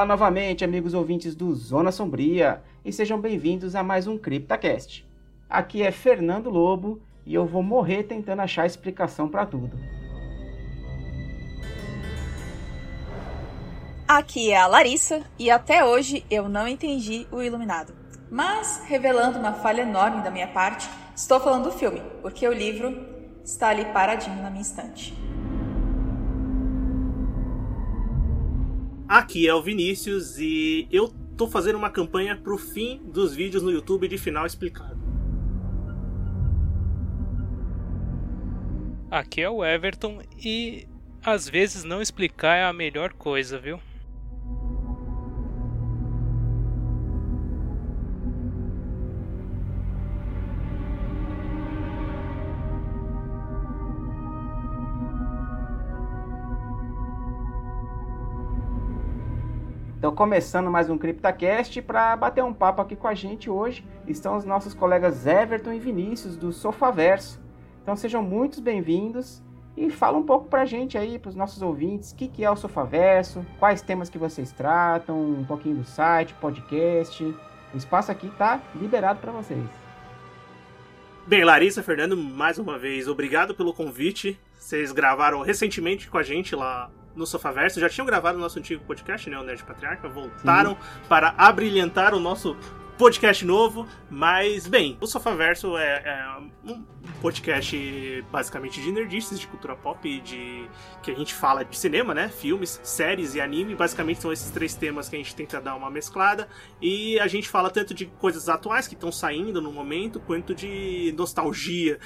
Olá novamente, amigos ouvintes do Zona Sombria, e sejam bem-vindos a mais um CryptaCast. Aqui é Fernando Lobo e eu vou morrer tentando achar explicação para tudo. Aqui é a Larissa e até hoje eu não entendi o Iluminado. Mas, revelando uma falha enorme da minha parte, estou falando do filme, porque o livro está ali paradinho na minha estante. Aqui é o Vinícius e eu tô fazendo uma campanha pro fim dos vídeos no YouTube de final explicado. Aqui é o Everton e às vezes não explicar é a melhor coisa, viu? Então, começando mais um CryptaCast, para bater um papo aqui com a gente hoje, estão os nossos colegas Everton e Vinícius, do Sofaverso. Então, sejam muito bem-vindos e fala um pouco para a gente aí, para os nossos ouvintes, o que, que é o Sofaverso, quais temas que vocês tratam, um pouquinho do site, podcast. O espaço aqui está liberado para vocês. Bem, Larissa, Fernando, mais uma vez, obrigado pelo convite. Vocês gravaram recentemente com a gente lá no Sofaverso, já tinham gravado o nosso antigo podcast, né, o Nerd Patriarca, voltaram Sim. para abrilhantar o nosso podcast novo, mas bem, o Sofaverso é, é um podcast basicamente de nerdices, de cultura pop, de que a gente fala de cinema, né, filmes, séries e anime, basicamente são esses três temas que a gente tenta dar uma mesclada e a gente fala tanto de coisas atuais que estão saindo no momento, quanto de nostalgia,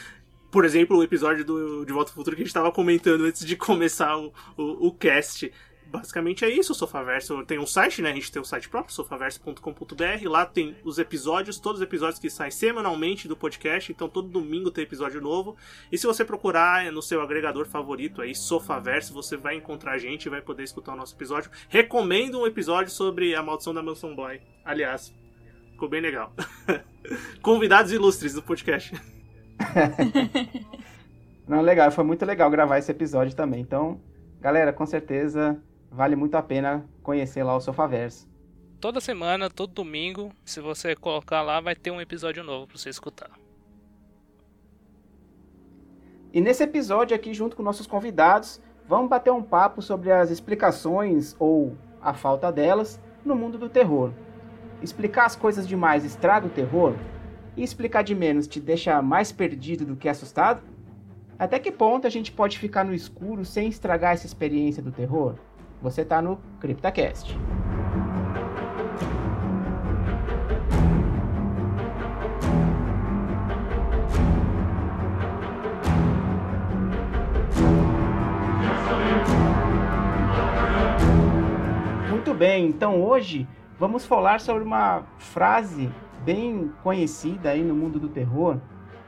por exemplo, o episódio do De Volta ao Futuro que a gente estava comentando antes de começar o, o, o, cast. Basicamente é isso, o Sofaverso tem um site, né? A gente tem um site próprio, sofaverso.com.br. Lá tem os episódios, todos os episódios que saem semanalmente do podcast. Então todo domingo tem episódio novo. E se você procurar no seu agregador favorito aí, Sofaverso, você vai encontrar a gente e vai poder escutar o nosso episódio. Recomendo um episódio sobre a maldição da Mansão Boy. Aliás, ficou bem legal. Convidados ilustres do podcast. Não, legal, foi muito legal gravar esse episódio também. Então, galera, com certeza vale muito a pena conhecer lá o Sofaverso. Toda semana, todo domingo, se você colocar lá, vai ter um episódio novo para você escutar. E nesse episódio aqui, junto com nossos convidados, vamos bater um papo sobre as explicações ou a falta delas no mundo do terror. Explicar as coisas demais estraga o terror? E explicar de menos te deixa mais perdido do que assustado? Até que ponto a gente pode ficar no escuro sem estragar essa experiência do terror? Você está no CryptaCast. Muito bem, então hoje vamos falar sobre uma frase bem conhecida aí no mundo do terror,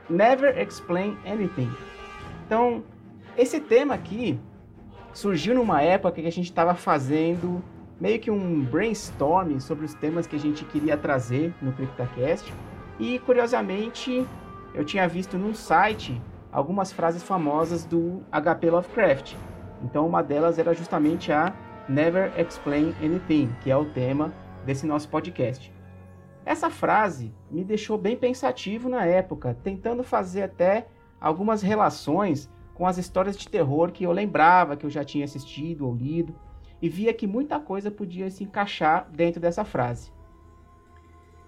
Never Explain Anything. Então, esse tema aqui surgiu numa época que a gente estava fazendo meio que um brainstorming sobre os temas que a gente queria trazer no CryptoCast. E curiosamente, eu tinha visto num site algumas frases famosas do HP Lovecraft. Então, uma delas era justamente a Never Explain Anything, que é o tema desse nosso podcast. Essa frase me deixou bem pensativo na época, tentando fazer até algumas relações com as histórias de terror que eu lembrava que eu já tinha assistido ou lido, e via que muita coisa podia se encaixar dentro dessa frase.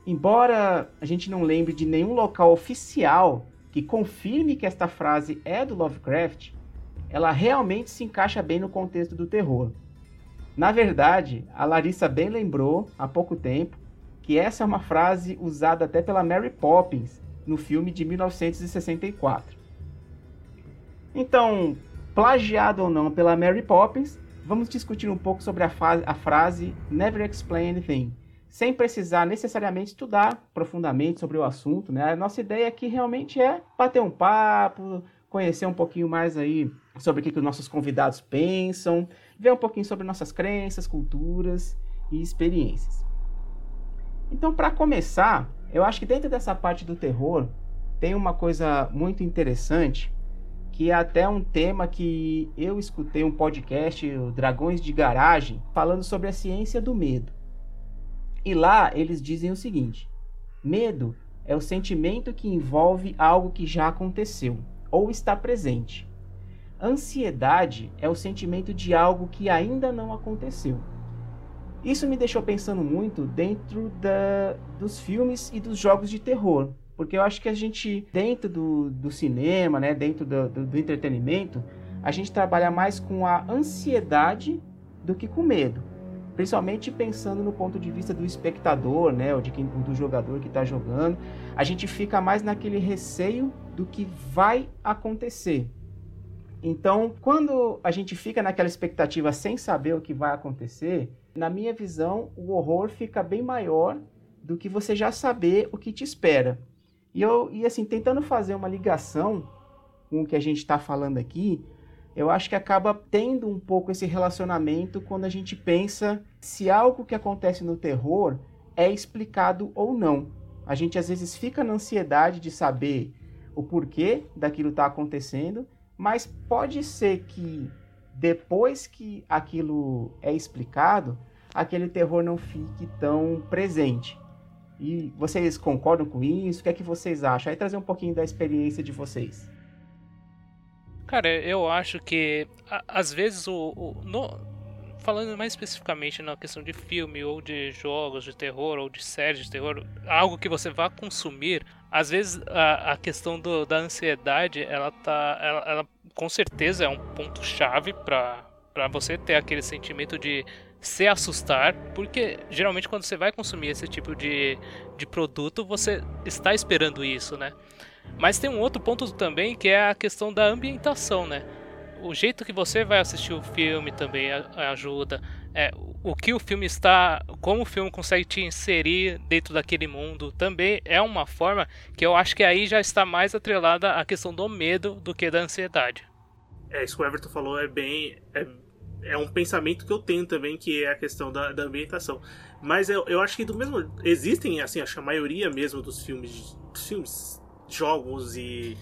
Embora a gente não lembre de nenhum local oficial que confirme que esta frase é do Lovecraft, ela realmente se encaixa bem no contexto do terror. Na verdade, a Larissa bem lembrou há pouco tempo que essa é uma frase usada até pela Mary Poppins no filme de 1964. Então, plagiado ou não pela Mary Poppins, vamos discutir um pouco sobre a, a frase Never Explain Anything, sem precisar necessariamente estudar profundamente sobre o assunto. Né? A nossa ideia aqui realmente é bater um papo, conhecer um pouquinho mais aí sobre o que, que os nossos convidados pensam, ver um pouquinho sobre nossas crenças, culturas e experiências. Então, para começar, eu acho que dentro dessa parte do terror tem uma coisa muito interessante que é até um tema que eu escutei um podcast, o Dragões de Garagem, falando sobre a ciência do medo. E lá eles dizem o seguinte: medo é o sentimento que envolve algo que já aconteceu ou está presente. Ansiedade é o sentimento de algo que ainda não aconteceu. Isso me deixou pensando muito dentro da, dos filmes e dos jogos de terror, porque eu acho que a gente, dentro do, do cinema, né, dentro do, do, do entretenimento, a gente trabalha mais com a ansiedade do que com medo. Principalmente pensando no ponto de vista do espectador, né, ou de quem, do jogador que está jogando, a gente fica mais naquele receio do que vai acontecer. Então, quando a gente fica naquela expectativa sem saber o que vai acontecer, na minha visão, o horror fica bem maior do que você já saber o que te espera. E eu, e assim, tentando fazer uma ligação com o que a gente está falando aqui, eu acho que acaba tendo um pouco esse relacionamento quando a gente pensa se algo que acontece no terror é explicado ou não. A gente às vezes fica na ansiedade de saber o porquê daquilo está acontecendo mas pode ser que depois que aquilo é explicado, aquele terror não fique tão presente. E vocês concordam com isso? O que é que vocês acham? Aí trazer um pouquinho da experiência de vocês. Cara, eu acho que às vezes o, o no, falando mais especificamente na questão de filme ou de jogos de terror ou de séries de terror, algo que você vá consumir, às vezes a, a questão do, da ansiedade, ela tá. Ela, ela com certeza é um ponto chave para você ter aquele sentimento de se assustar, porque geralmente quando você vai consumir esse tipo de, de produto, você está esperando isso, né? Mas tem um outro ponto também que é a questão da ambientação, né? O jeito que você vai assistir o filme também ajuda é, o que o filme está, como o filme consegue te inserir dentro daquele mundo, também é uma forma que eu acho que aí já está mais atrelada à questão do medo do que da ansiedade. É, isso que o Everton falou é bem. É, é um pensamento que eu tenho também, que é a questão da, da ambientação. Mas eu, eu acho que do mesmo. Existem, assim, acho que a maioria mesmo dos filmes. Dos filmes, jogos e.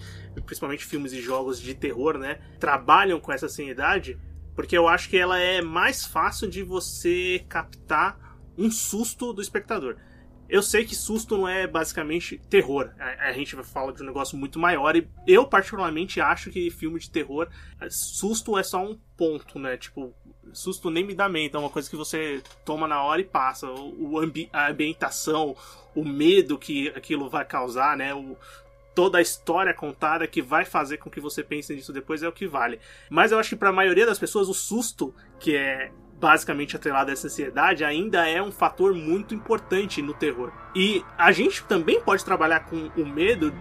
Principalmente filmes e jogos de terror, né? Trabalham com essa sanidade porque eu acho que ela é mais fácil de você captar um susto do espectador. Eu sei que susto não é basicamente terror. A, a gente fala de um negócio muito maior. E eu, particularmente, acho que filme de terror, susto é só um ponto, né? Tipo, susto nem me dá mente. É uma coisa que você toma na hora e passa. O ambi a ambientação, o medo que aquilo vai causar, né? O, toda a história contada que vai fazer com que você pense nisso depois é o que vale. Mas eu acho que para a maioria das pessoas o susto, que é basicamente atrelado a essa ansiedade, ainda é um fator muito importante no terror. E a gente também pode trabalhar com o medo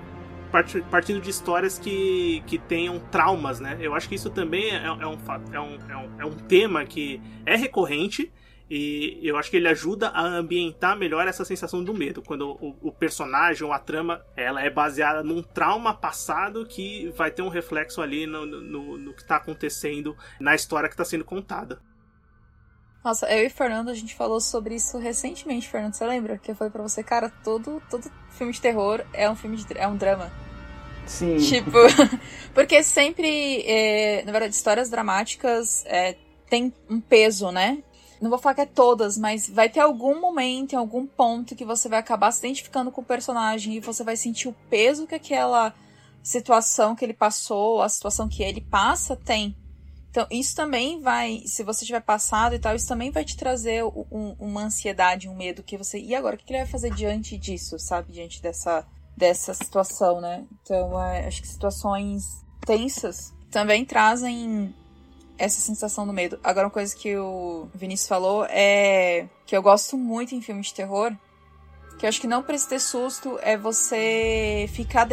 partindo de histórias que, que tenham traumas, né? Eu acho que isso também é, é, um, é, um, é, um, é um tema que é recorrente e eu acho que ele ajuda a ambientar melhor essa sensação do medo. Quando o, o, personagem ou a trama ela é baseada num trauma passado que vai ter um reflexo ali no, no, no que está acontecendo na história que está sendo contada. Nossa, eu e Fernando, a gente falou sobre isso recentemente, Fernando. Você lembra? Que foi para você, cara, todo, todo filme de terror é um filme de, é um drama. Sim. Tipo, porque sempre, é, na verdade, histórias dramáticas é, tem um peso, né? Não vou falar que é todas, mas vai ter algum momento, em algum ponto, que você vai acabar se identificando com o personagem e você vai sentir o peso que aquela situação que ele passou, a situação que ele passa, tem. Então, isso também vai, se você tiver passado e tal, isso também vai te trazer um, uma ansiedade, um medo que você. E agora, o que ele vai fazer diante disso, sabe? Diante dessa, dessa situação, né? Então, é, acho que situações tensas também trazem essa sensação do medo. Agora, uma coisa que o Vinícius falou é que eu gosto muito em filmes de terror. Que eu acho que não precisa ter susto é você ficar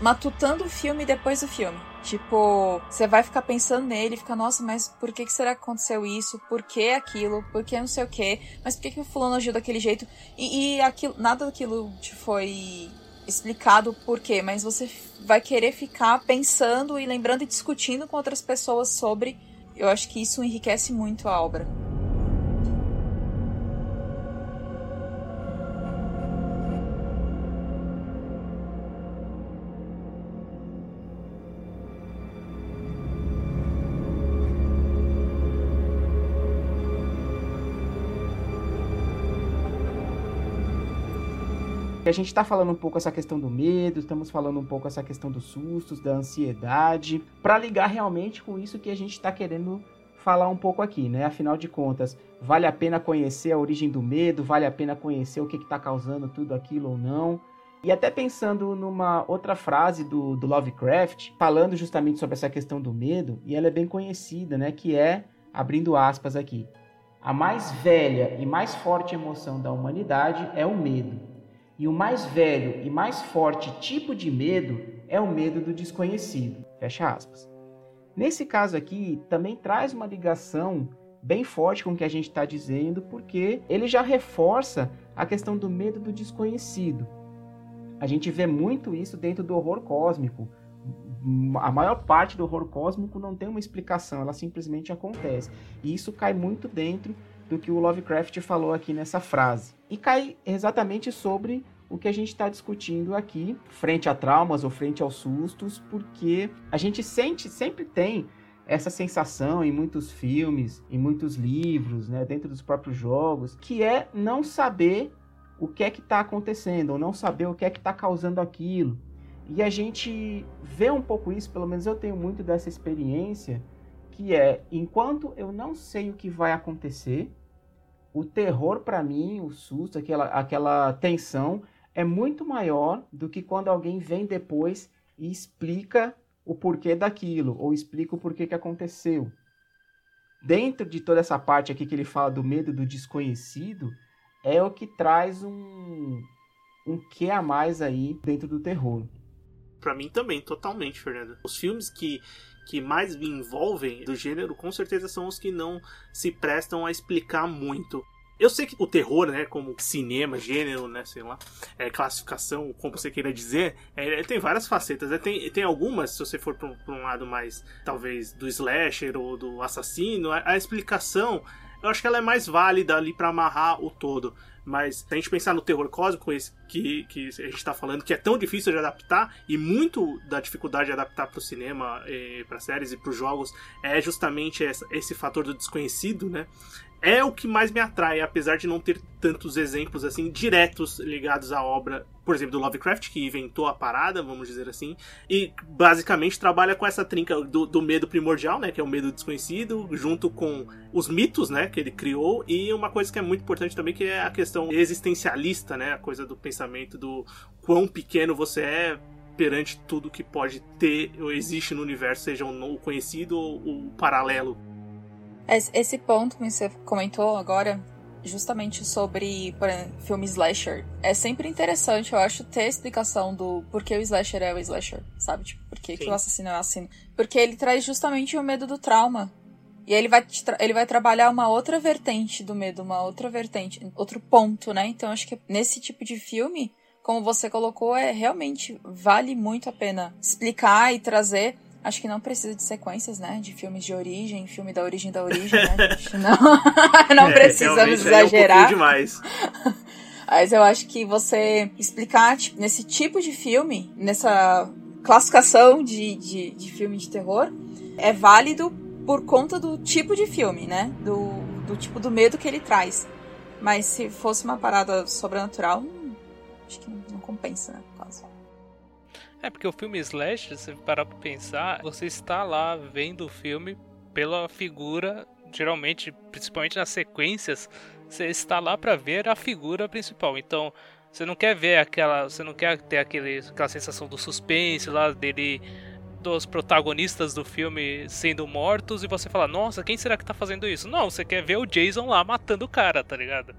matutando o filme depois do filme. Tipo, você vai ficar pensando nele, fica, nossa, mas por que, que será que aconteceu isso? Por que aquilo? Por que não sei o que? Mas por que, que o fulano agiu daquele jeito? E, e aquilo, nada daquilo te foi explicado por quê, mas você vai querer ficar pensando e lembrando e discutindo com outras pessoas sobre. Eu acho que isso enriquece muito a obra. A gente está falando um pouco essa questão do medo, estamos falando um pouco essa questão dos sustos, da ansiedade, para ligar realmente com isso que a gente está querendo falar um pouco aqui, né? Afinal de contas, vale a pena conhecer a origem do medo, vale a pena conhecer o que está causando tudo aquilo ou não. E até pensando numa outra frase do, do Lovecraft, falando justamente sobre essa questão do medo, e ela é bem conhecida, né? Que é, abrindo aspas aqui, a mais velha e mais forte emoção da humanidade é o medo. E o mais velho e mais forte tipo de medo é o medo do desconhecido. Fecha aspas. Nesse caso aqui, também traz uma ligação bem forte com o que a gente está dizendo, porque ele já reforça a questão do medo do desconhecido. A gente vê muito isso dentro do horror cósmico. A maior parte do horror cósmico não tem uma explicação, ela simplesmente acontece. E isso cai muito dentro do que o Lovecraft falou aqui nessa frase. E cai exatamente sobre o que a gente está discutindo aqui, frente a traumas ou frente aos sustos, porque a gente sente, sempre tem essa sensação em muitos filmes, em muitos livros, né, dentro dos próprios jogos, que é não saber o que é que está acontecendo, ou não saber o que é que está causando aquilo. E a gente vê um pouco isso, pelo menos eu tenho muito dessa experiência, que é enquanto eu não sei o que vai acontecer, o terror para mim, o susto, aquela, aquela tensão, é muito maior do que quando alguém vem depois e explica o porquê daquilo, ou explica o porquê que aconteceu. Dentro de toda essa parte aqui que ele fala do medo do desconhecido, é o que traz um, um que a mais aí dentro do terror. Para mim também, totalmente, Fernando. Os filmes que, que mais me envolvem do gênero, com certeza são os que não se prestam a explicar muito. Eu sei que o terror, né, como cinema, gênero, né, sei lá, é, classificação, como você queira dizer, é, tem várias facetas. Né? Tem, tem algumas, se você for para um, um, lado mais, talvez, do slasher ou do assassino, a, a explicação, eu acho que ela é mais válida ali para amarrar o todo. Mas a gente pensar no terror cósmico, esse que, que a gente está falando, que é tão difícil de adaptar, e muito da dificuldade de adaptar para o cinema, para séries e para os jogos, é justamente essa, esse fator do desconhecido, né? É o que mais me atrai, apesar de não ter tantos exemplos assim diretos ligados à obra, por exemplo, do Lovecraft, que inventou a parada, vamos dizer assim, e basicamente trabalha com essa trinca do, do, medo primordial, né, que é o medo desconhecido, junto com os mitos, né, que ele criou, e uma coisa que é muito importante também, que é a questão existencialista, né, a coisa do pensamento do quão pequeno você é perante tudo que pode ter ou existe no universo, seja o conhecido ou o paralelo. Esse ponto que você comentou agora, justamente sobre exemplo, filme slasher, é sempre interessante, eu acho, ter a explicação do porquê o slasher é o slasher, sabe? Tipo, por que, o assassino é o assassino. Porque ele traz justamente o medo do trauma. E ele vai, ele vai trabalhar uma outra vertente do medo, uma outra vertente, outro ponto, né? Então acho que nesse tipo de filme, como você colocou, é realmente vale muito a pena explicar e trazer Acho que não precisa de sequências, né? De filmes de origem, filme da origem da origem, né? Gente? Não, não é, precisamos exagerar. É um demais. Mas eu acho que você explicar tipo, nesse tipo de filme, nessa classificação de, de, de filme de terror, é válido por conta do tipo de filme, né? Do, do tipo do medo que ele traz. Mas se fosse uma parada sobrenatural, acho que não, não compensa, né? É, porque o filme Slash, se parar pra pensar, você está lá vendo o filme pela figura, geralmente, principalmente nas sequências, você está lá para ver a figura principal. Então, você não quer ver aquela. Você não quer ter aquele, aquela sensação do suspense lá dele. Dos protagonistas do filme sendo mortos e você fala, nossa, quem será que tá fazendo isso? Não, você quer ver o Jason lá matando o cara, tá ligado?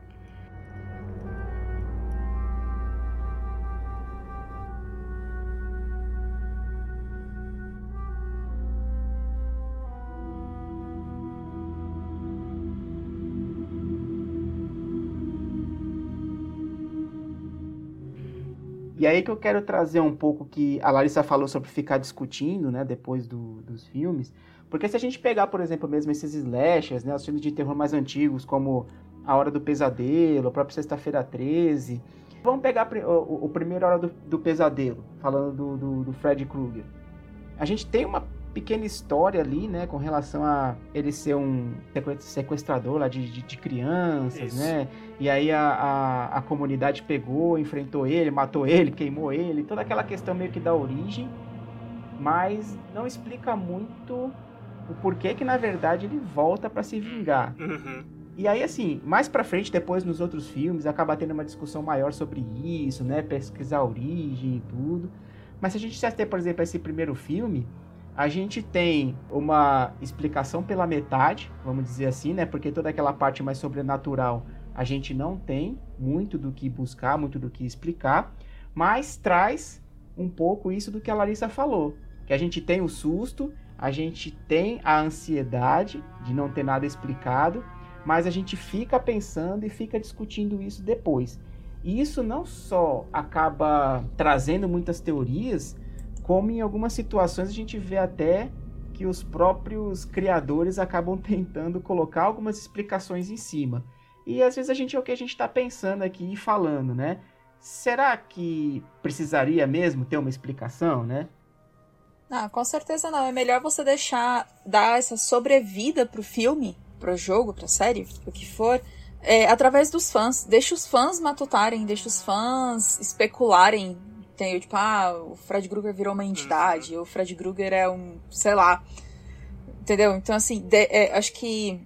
E aí que eu quero trazer um pouco que a Larissa falou sobre ficar discutindo, né, depois do, dos filmes. Porque se a gente pegar, por exemplo, mesmo esses slashers, né, os filmes de terror mais antigos, como A Hora do Pesadelo, a própria Sexta-feira 13. Vamos pegar o, o primeiro Hora do, do Pesadelo, falando do, do, do Fred Krueger. A gente tem uma pequena história ali, né, com relação a ele ser um sequestrador lá de, de, de crianças, Isso. né? E aí a, a, a, comunidade pegou, enfrentou ele, matou ele, queimou ele, toda aquela questão meio que da origem, mas não explica muito o porquê que na verdade ele volta para se vingar. Uhum. E aí, assim, mais pra frente, depois nos outros filmes, acaba tendo uma discussão maior sobre isso, né? Pesquisar a origem e tudo. Mas se a gente se ater, por exemplo, a esse primeiro filme, a gente tem uma explicação pela metade, vamos dizer assim, né? Porque toda aquela parte mais sobrenatural a gente não tem muito do que buscar, muito do que explicar, mas traz um pouco isso do que a Larissa falou, que a gente tem o susto, a gente tem a ansiedade de não ter nada explicado, mas a gente fica pensando e fica discutindo isso depois. E isso não só acaba trazendo muitas teorias, como em algumas situações a gente vê até que os próprios criadores acabam tentando colocar algumas explicações em cima. E às vezes a gente é o que a gente está pensando aqui e falando, né? Será que precisaria mesmo ter uma explicação, né? Ah, com certeza não. É melhor você deixar dar essa sobrevida pro filme pro jogo, pra série, o que for, é, através dos fãs. Deixa os fãs matutarem, deixa os fãs especularem. Tem, tipo, ah, o Fred Krueger virou uma entidade, o Fred Krueger é um, sei lá. Entendeu? Então, assim, de, é, acho que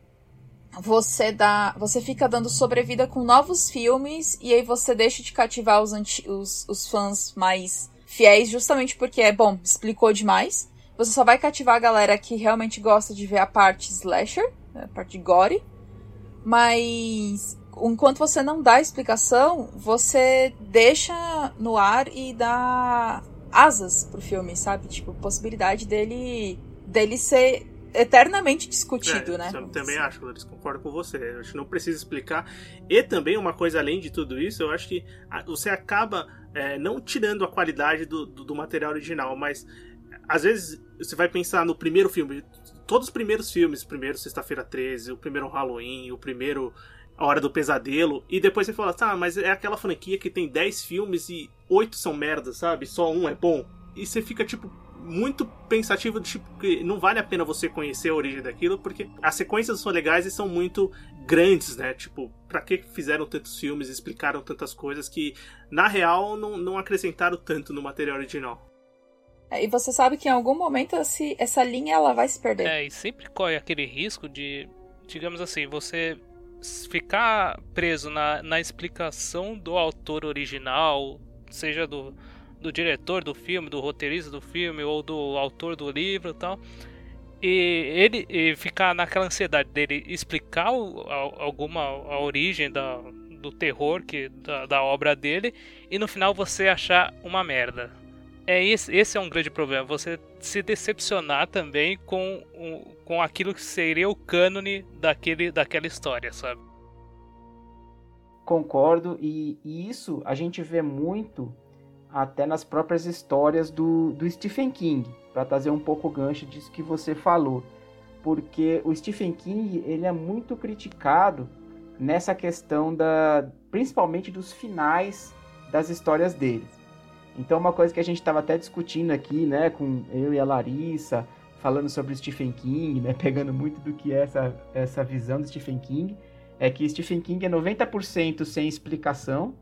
você dá. Você fica dando sobrevida com novos filmes e aí você deixa de cativar os, anti, os, os fãs mais fiéis, justamente porque é bom, explicou demais. Você só vai cativar a galera que realmente gosta de ver a parte slasher a parte gore. Mas enquanto você não dá explicação, você deixa no ar e dá asas pro filme, sabe? Tipo, possibilidade dele dele ser eternamente discutido, é, né? Eu também acho, Clarice, concordo com você. Eu acho que não precisa explicar. E também, uma coisa além de tudo isso, eu acho que você acaba é, não tirando a qualidade do, do, do material original, mas às vezes você vai pensar no primeiro filme, todos os primeiros filmes, o primeiro Sexta-feira 13, o primeiro Halloween, o primeiro A Hora do Pesadelo, e depois você fala, tá, mas é aquela franquia que tem 10 filmes e 8 são merda, sabe? Só um é bom. E você fica, tipo, muito pensativo, tipo, que não vale a pena você conhecer a origem daquilo, porque as sequências são legais e são muito grandes, né? Tipo, pra que fizeram tantos filmes, explicaram tantas coisas que, na real, não, não acrescentaram tanto no material original. É, e você sabe que em algum momento esse, essa linha ela vai se perder. É, e sempre corre aquele risco de, digamos assim, você ficar preso na, na explicação do autor original, seja do, do diretor do filme, do roteirista do filme ou do autor do livro e tal. E ele e ficar naquela ansiedade dele explicar o, a, alguma a origem da, do terror que, da, da obra dele e no final você achar uma merda é esse, esse é um grande problema. Você se decepcionar também com, com aquilo que seria o cânone daquele, daquela história, sabe? Concordo, e, e isso a gente vê muito até nas próprias histórias do, do Stephen King, para trazer um pouco o gancho disso que você falou. Porque o Stephen King ele é muito criticado nessa questão da principalmente dos finais das histórias dele. Então, uma coisa que a gente estava até discutindo aqui, né, com eu e a Larissa, falando sobre Stephen King, né, pegando muito do que é essa, essa visão do Stephen King, é que Stephen King é 90% sem explicação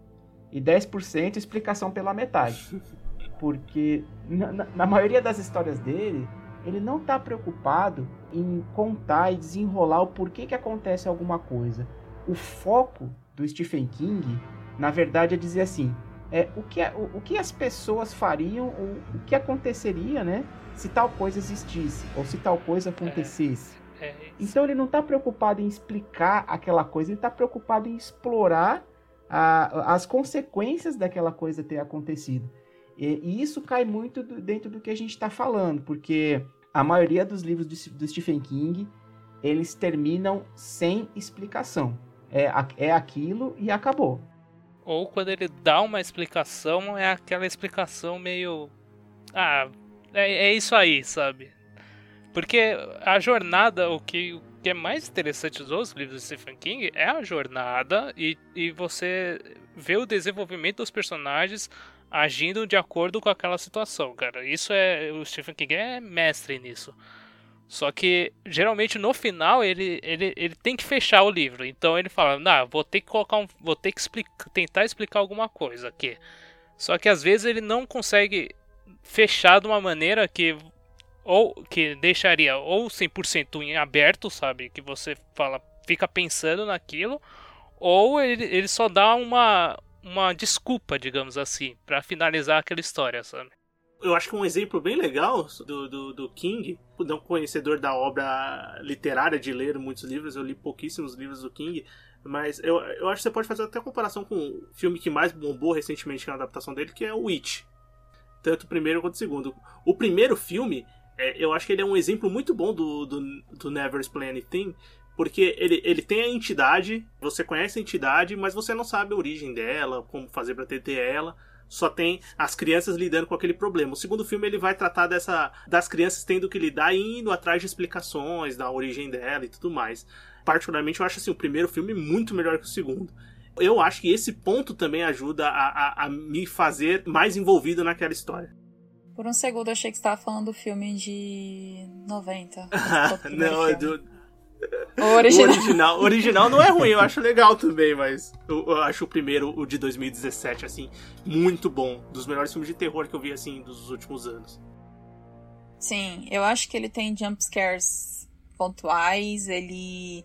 e 10% explicação pela metade. Porque na, na maioria das histórias dele, ele não está preocupado em contar e desenrolar o porquê que acontece alguma coisa. O foco do Stephen King, na verdade, é dizer assim: é, o, que, o, o, que as pessoas fariam, o, o que aconteceria, né? Se tal coisa existisse, ou se tal coisa acontecesse. É, é então ele não está preocupado em explicar aquela coisa, ele está preocupado em explorar a, as consequências daquela coisa ter acontecido. E, e isso cai muito do, dentro do que a gente está falando, porque a maioria dos livros do, do Stephen King eles terminam sem explicação. É, é aquilo e acabou. Ou quando ele dá uma explicação, é aquela explicação meio. Ah, é, é isso aí, sabe? Porque a jornada, o que, o que é mais interessante dos livros de Stephen King é a jornada e, e você vê o desenvolvimento dos personagens agindo de acordo com aquela situação, cara. Isso é. O Stephen King é mestre nisso. Só que geralmente no final ele, ele, ele tem que fechar o livro. Então ele fala, nah, vou ter que colocar um. Vou ter que explicar, tentar explicar alguma coisa aqui. Só que às vezes ele não consegue fechar de uma maneira que. Ou que deixaria ou 100% em aberto, sabe? Que você fala, fica pensando naquilo. Ou ele, ele só dá uma, uma desculpa, digamos assim, para finalizar aquela história, sabe? Eu acho que um exemplo bem legal do, do, do King, não conhecedor da obra literária, de ler muitos livros, eu li pouquíssimos livros do King, mas eu, eu acho que você pode fazer até comparação com o filme que mais bombou recentemente, que é adaptação dele, que é o Witch. Tanto o primeiro quanto o segundo. O primeiro filme, é, eu acho que ele é um exemplo muito bom do, do, do Never Explain Anything, porque ele, ele tem a entidade, você conhece a entidade, mas você não sabe a origem dela, como fazer para ter ela. Só tem as crianças lidando com aquele problema. O segundo filme ele vai tratar dessa das crianças tendo que lidar e indo atrás de explicações da origem dela e tudo mais. Particularmente eu acho assim o primeiro filme muito melhor que o segundo. Eu acho que esse ponto também ajuda a, a, a me fazer mais envolvido naquela história. Por um segundo eu achei que você estava falando do filme de 90. não, é do, o original. O original, original não é ruim, eu acho legal também, mas eu, eu, acho o primeiro, o de 2017, assim, muito bom. Dos melhores filmes de terror que eu vi, assim, dos últimos anos. Sim, eu acho que ele tem jumpscares pontuais, ele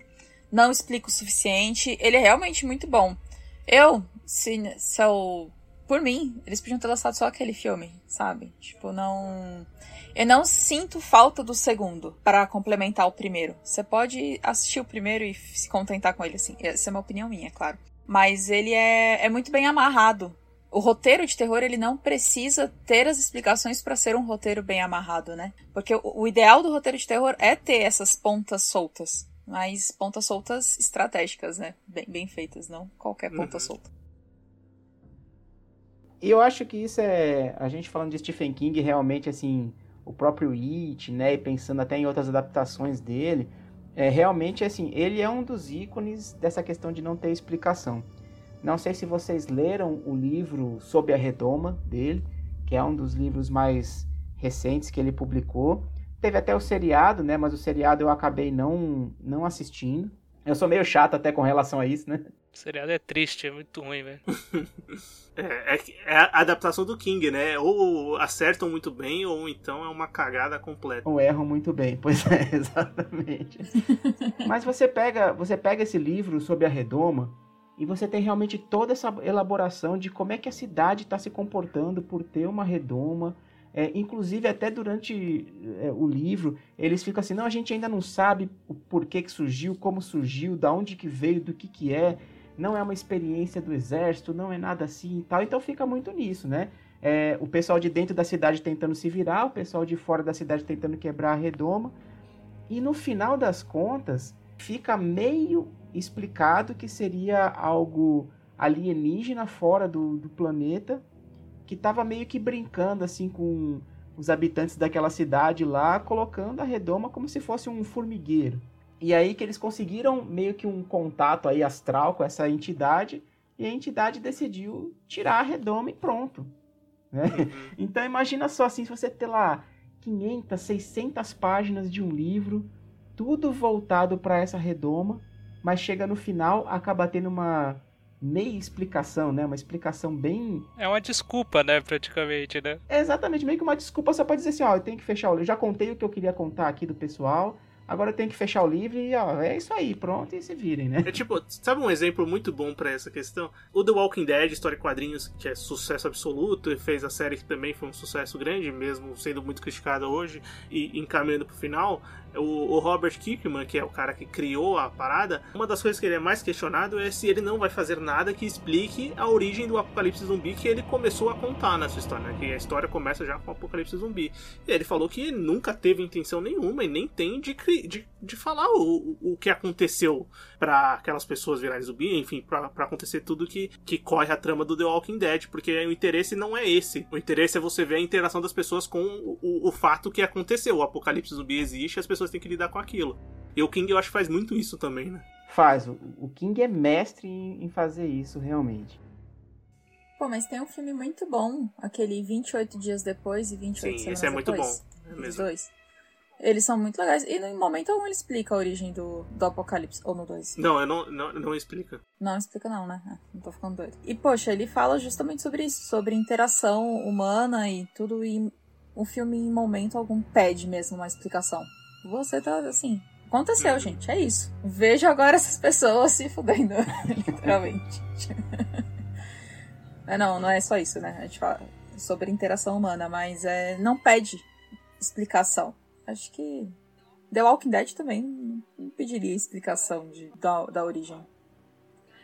não explica o suficiente, ele é realmente muito bom. Eu, se, se eu, por mim, eles podiam ter lançado só aquele filme, sabe? Tipo, não eu não sinto falta do segundo para complementar o primeiro. Você pode assistir o primeiro e se contentar com ele, assim. Essa é uma opinião minha, claro. Mas ele é, é muito bem amarrado. O roteiro de terror, ele não precisa ter as explicações para ser um roteiro bem amarrado, né? Porque o, o ideal do roteiro de terror é ter essas pontas soltas. Mas pontas soltas estratégicas, né? Bem, bem feitas, não qualquer ponta uhum. solta. E eu acho que isso é. A gente falando de Stephen King, realmente, assim o próprio It, né, e pensando até em outras adaptações dele, é, realmente, assim, ele é um dos ícones dessa questão de não ter explicação. Não sei se vocês leram o livro Sob a Redoma dele, que é um dos livros mais recentes que ele publicou. Teve até o seriado, né, mas o seriado eu acabei não, não assistindo. Eu sou meio chato até com relação a isso, né? O seriado é triste, é muito ruim, velho. é, é, é, a adaptação do King, né? Ou acertam muito bem, ou então é uma cagada completa. Ou erram muito bem, pois é, exatamente. Mas você pega, você pega esse livro sobre a redoma e você tem realmente toda essa elaboração de como é que a cidade está se comportando por ter uma redoma. É, inclusive, até durante é, o livro, eles ficam assim, não, a gente ainda não sabe o porquê que surgiu, como surgiu, da onde que veio, do que que é não é uma experiência do exército, não é nada assim e tal. Então fica muito nisso, né? É, o pessoal de dentro da cidade tentando se virar, o pessoal de fora da cidade tentando quebrar a redoma. E no final das contas, fica meio explicado que seria algo alienígena fora do, do planeta, que estava meio que brincando assim com os habitantes daquela cidade lá, colocando a redoma como se fosse um formigueiro. E aí que eles conseguiram meio que um contato aí astral com essa entidade e a entidade decidiu tirar a redoma e pronto. Né? Uhum. Então imagina só assim, se você ter lá 500, 600 páginas de um livro, tudo voltado para essa redoma, mas chega no final, acaba tendo uma meia explicação, né? Uma explicação bem... É uma desculpa, né? Praticamente, né? É exatamente, meio que uma desculpa só para dizer assim, ó, eu tenho que fechar o livro. Já contei o que eu queria contar aqui do pessoal, Agora tem que fechar o livro e ó, é isso aí, pronto, e se virem, né? É tipo, sabe um exemplo muito bom para essa questão? O The Walking Dead, história de quadrinhos, que é sucesso absoluto, e fez a série que também foi um sucesso grande, mesmo sendo muito criticada hoje, e encaminhando pro final o, o, Robert Kirkman, que é o cara que criou a parada, uma das coisas que ele é mais questionado é se ele não vai fazer nada que explique a origem do apocalipse zumbi que ele começou a contar nessa história, né? que a história começa já com o apocalipse zumbi. E ele falou que nunca teve intenção nenhuma e nem tem de, de, de falar o, o que aconteceu para aquelas pessoas virarem zumbi, enfim, para acontecer tudo que, que corre a trama do The Walking Dead, porque o interesse não é esse. O interesse é você ver a interação das pessoas com o, o, o fato que aconteceu. O apocalipse zumbi existe, as pessoas pessoas têm que lidar com aquilo. E o King eu acho que faz muito isso também, né? Faz. O King é mestre em fazer isso, realmente. Pô, mas tem um filme muito bom, aquele 28 dias depois e 28 Sim, semanas esse é muito depois. bom. É Os mesmo. dois. Eles são muito legais. E no momento algum ele explica a origem do, do Apocalipse. Ou no 2. Não, eu não, não, não explica. Não explica não, né? Ah, não tô ficando doido. E, poxa, ele fala justamente sobre isso. Sobre interação humana e tudo. E o filme, em momento algum, pede mesmo uma explicação. Você tá, assim... Aconteceu, Uhum. gente. É isso. Vejo agora essas pessoas se fudendo. literalmente. é, não, não é só isso, né? A gente fala sobre interação humana. Mas é, não pede explicação. Acho que The Walking Dead também não- não pediria explicação de, da, da origem.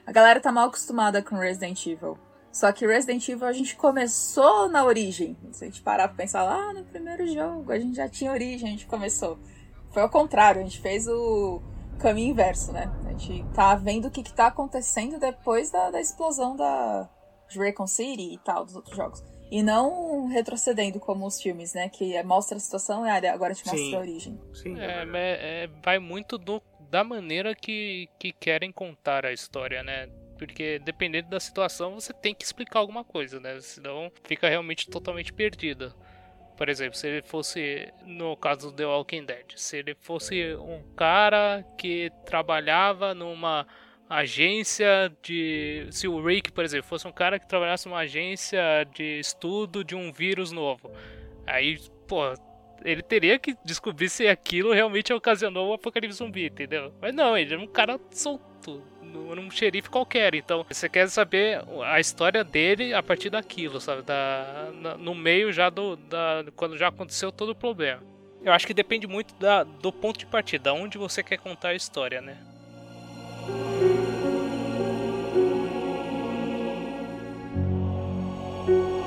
A galera tá mal acostumada com Resident Evil. Só que Resident Evil a gente começou na origem. Se a gente parar pra pensar lá no primeiro jogo, a gente já tinha origem, a gente começou. Foi ao contrário, a gente fez o caminho inverso, né? A gente tá vendo o que, que tá acontecendo depois da, da explosão da, de Raycon City e tal, dos outros jogos. E não retrocedendo como os filmes, né? Que é- mostra a situação e ah, agora te mostra Sim. a origem. Sim, É, é, mas é- vai muito do, da maneira que, que querem contar a história, né? Porque dependendo da situação, você tem que explicar alguma coisa, né? Senão fica realmente totalmente perdida. Por exemplo, se ele fosse, no caso do The Walking Dead, se ele fosse um cara que trabalhava numa agência de. Se o Rick, por exemplo, fosse um cara que trabalhasse numa agência de estudo de um vírus novo. Aí, pô, ele teria que descobrir se aquilo realmente ocasionou o apocalipse zumbi, entendeu? Mas não, ele era um cara solto, não era um xerife qualquer. Então, você quer saber a história dele a partir daquilo, sabe? Da, na- no meio já do. Da, quando já aconteceu todo o problema. Eu acho que depende muito da, do ponto de partida, onde você quer contar a história, né? E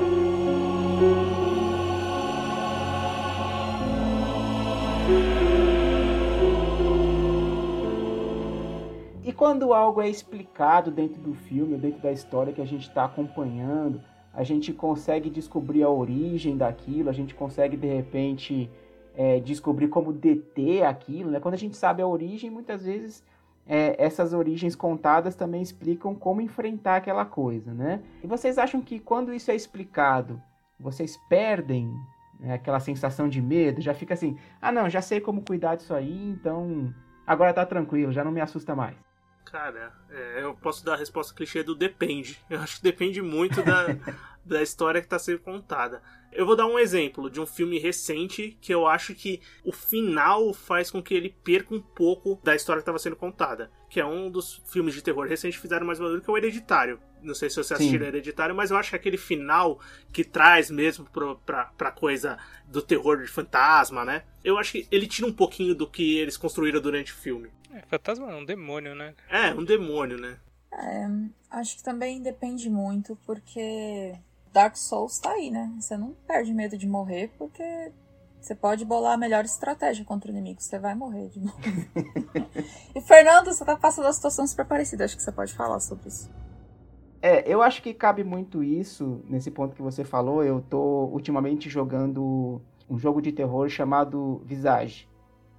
quando algo é explicado dentro do filme, dentro da história que a gente está acompanhando, a gente consegue descobrir a origem daquilo, a gente consegue de repente é, descobrir como deter aquilo. Né? Quando a gente sabe a origem, muitas vezes é, essas origens contadas também explicam como enfrentar aquela coisa. Né? E vocês acham que quando isso é explicado, vocês perdem né, aquela sensação de medo? Já fica assim, ah não, já sei como cuidar disso aí, então agora tá tranquilo, já não me assusta mais. Cara, é, eu posso dar a resposta clichê do depende. Eu acho que depende muito da, da história que está sendo contada. Eu vou dar um exemplo de um filme recente que eu acho que o final faz com que ele perca um pouco da história que estava sendo contada. Que é um dos filmes de terror recentes que fizeram mais barulho, que é o Hereditário. Não sei se você assistiu. Hereditário, mas eu acho que aquele final que traz mesmo pro, pra, pra coisa do terror de fantasma, né? Eu acho que ele tira um pouquinho do que eles construíram durante o filme. É, fantasma é um demônio, né? É, um demônio, né? É, acho que também depende muito, porque Dark Souls tá aí, né? Você não perde medo de morrer, porque você pode bolar a melhor estratégia contra o inimigo, você vai morrer de novo. e Fernando, você tá passando uma situação super parecida, acho que você pode falar sobre isso. É, eu acho que cabe muito isso nesse ponto que você falou. Eu tô ultimamente jogando um jogo de terror chamado Visage.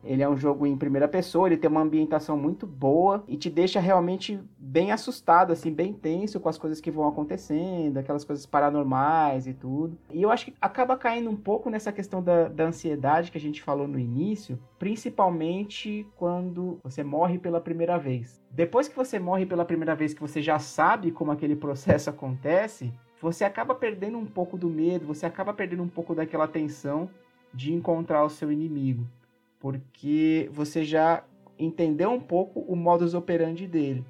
Ele é um jogo em primeira pessoa, ele tem uma ambientação muito boa e te deixa realmente bem assustado, assim, bem tenso com as coisas que vão acontecendo, aquelas coisas paranormais e tudo. E eu acho que acaba caindo um pouco nessa questão da, da ansiedade que a gente falou no início, principalmente quando você morre pela primeira vez. Depois que você morre pela primeira vez, que você já sabe como aquele processo acontece, você acaba perdendo um pouco do medo, você acaba perdendo um pouco daquela tensão de encontrar o seu inimigo porque você já entendeu um pouco o modus operandi dele.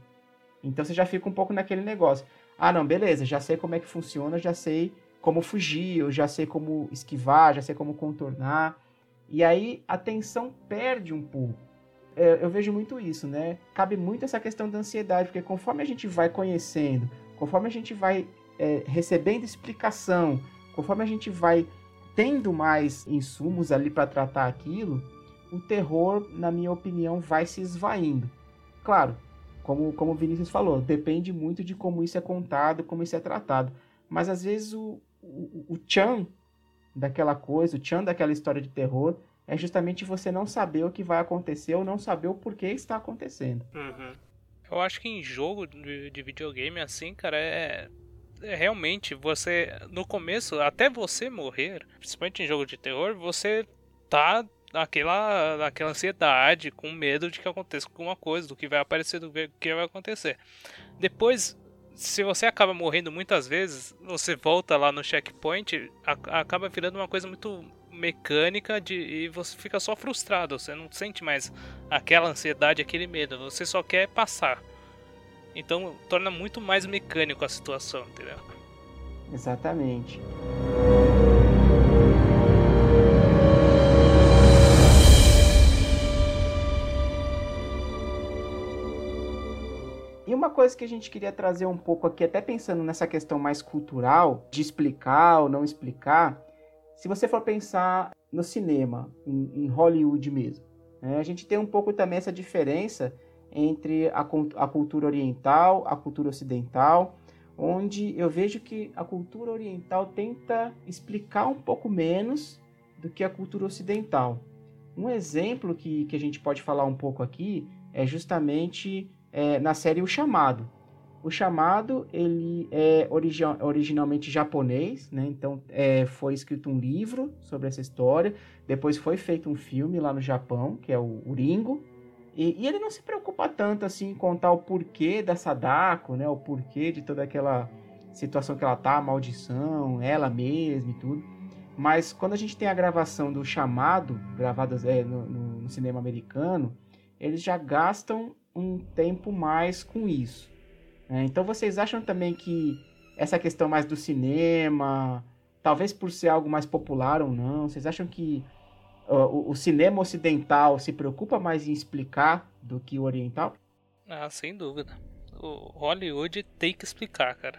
Então você já fica um pouco naquele negócio. Ah, não, beleza, já sei como é que funciona, já sei como fugir, eu já sei como esquivar, já sei como contornar. E aí a tensão perde um pouco. É, eu vejo muito isso, né? Cabe muito essa questão da ansiedade, porque conforme a gente vai conhecendo, conforme a gente vai é, recebendo explicação, conforme a gente vai tendo mais insumos ali para tratar aquilo, o terror, na minha opinião, vai se esvaindo. Claro, como, como o Vinícius falou, depende muito de como isso é contado, como isso é tratado. Mas às vezes o, o, o tchan daquela coisa, o tchan daquela história de terror, é justamente você não saber o que vai acontecer ou não saber o porquê está acontecendo. Uhum. Eu acho que em jogo de, de videogame assim, cara, é. é, realmente você no começo, até você morrer, principalmente em jogo de terror, você tá naquela, naquela ansiedade, com medo de que aconteça alguma coisa, do que vai aparecer, do que vai acontecer. Depois, se você acaba morrendo muitas vezes, você volta lá no checkpoint, a, acaba virando uma coisa muito mecânica de, e você fica só frustrado, você não sente mais aquela ansiedade, aquele medo, você só quer passar. Então torna muito mais mecânico a situação, entendeu? Exatamente. Uma coisa que a gente queria trazer um pouco aqui, até pensando nessa questão mais cultural, de explicar ou não explicar, se você for pensar no cinema, em, em Hollywood mesmo, né, a gente tem um pouco também essa diferença entre a, a cultura oriental, a cultura ocidental, onde eu vejo que a cultura oriental tenta explicar um pouco menos do que a cultura ocidental. Um exemplo que, que a gente pode falar um pouco aqui é justamente é, na série O Chamado. O Chamado ele é origi originalmente japonês, né? então é, foi escrito um livro sobre essa história, depois foi feito um filme lá no Japão, que é o Ringo, e, e, ele não se preocupa tanto assim em contar o porquê da Sadako, né? O porquê de toda aquela situação que ela tá, a maldição, ela mesma e tudo. Mas quando a gente tem a gravação do chamado, gravadas é, no, no cinema americano, eles já gastam um tempo mais com isso. Né? Então vocês acham também que essa questão mais do cinema, talvez por ser algo mais popular ou não, vocês acham que o, o, cinema ocidental se preocupa mais em explicar do que o oriental? Ah, sem dúvida. O Hollywood tem que explicar, cara.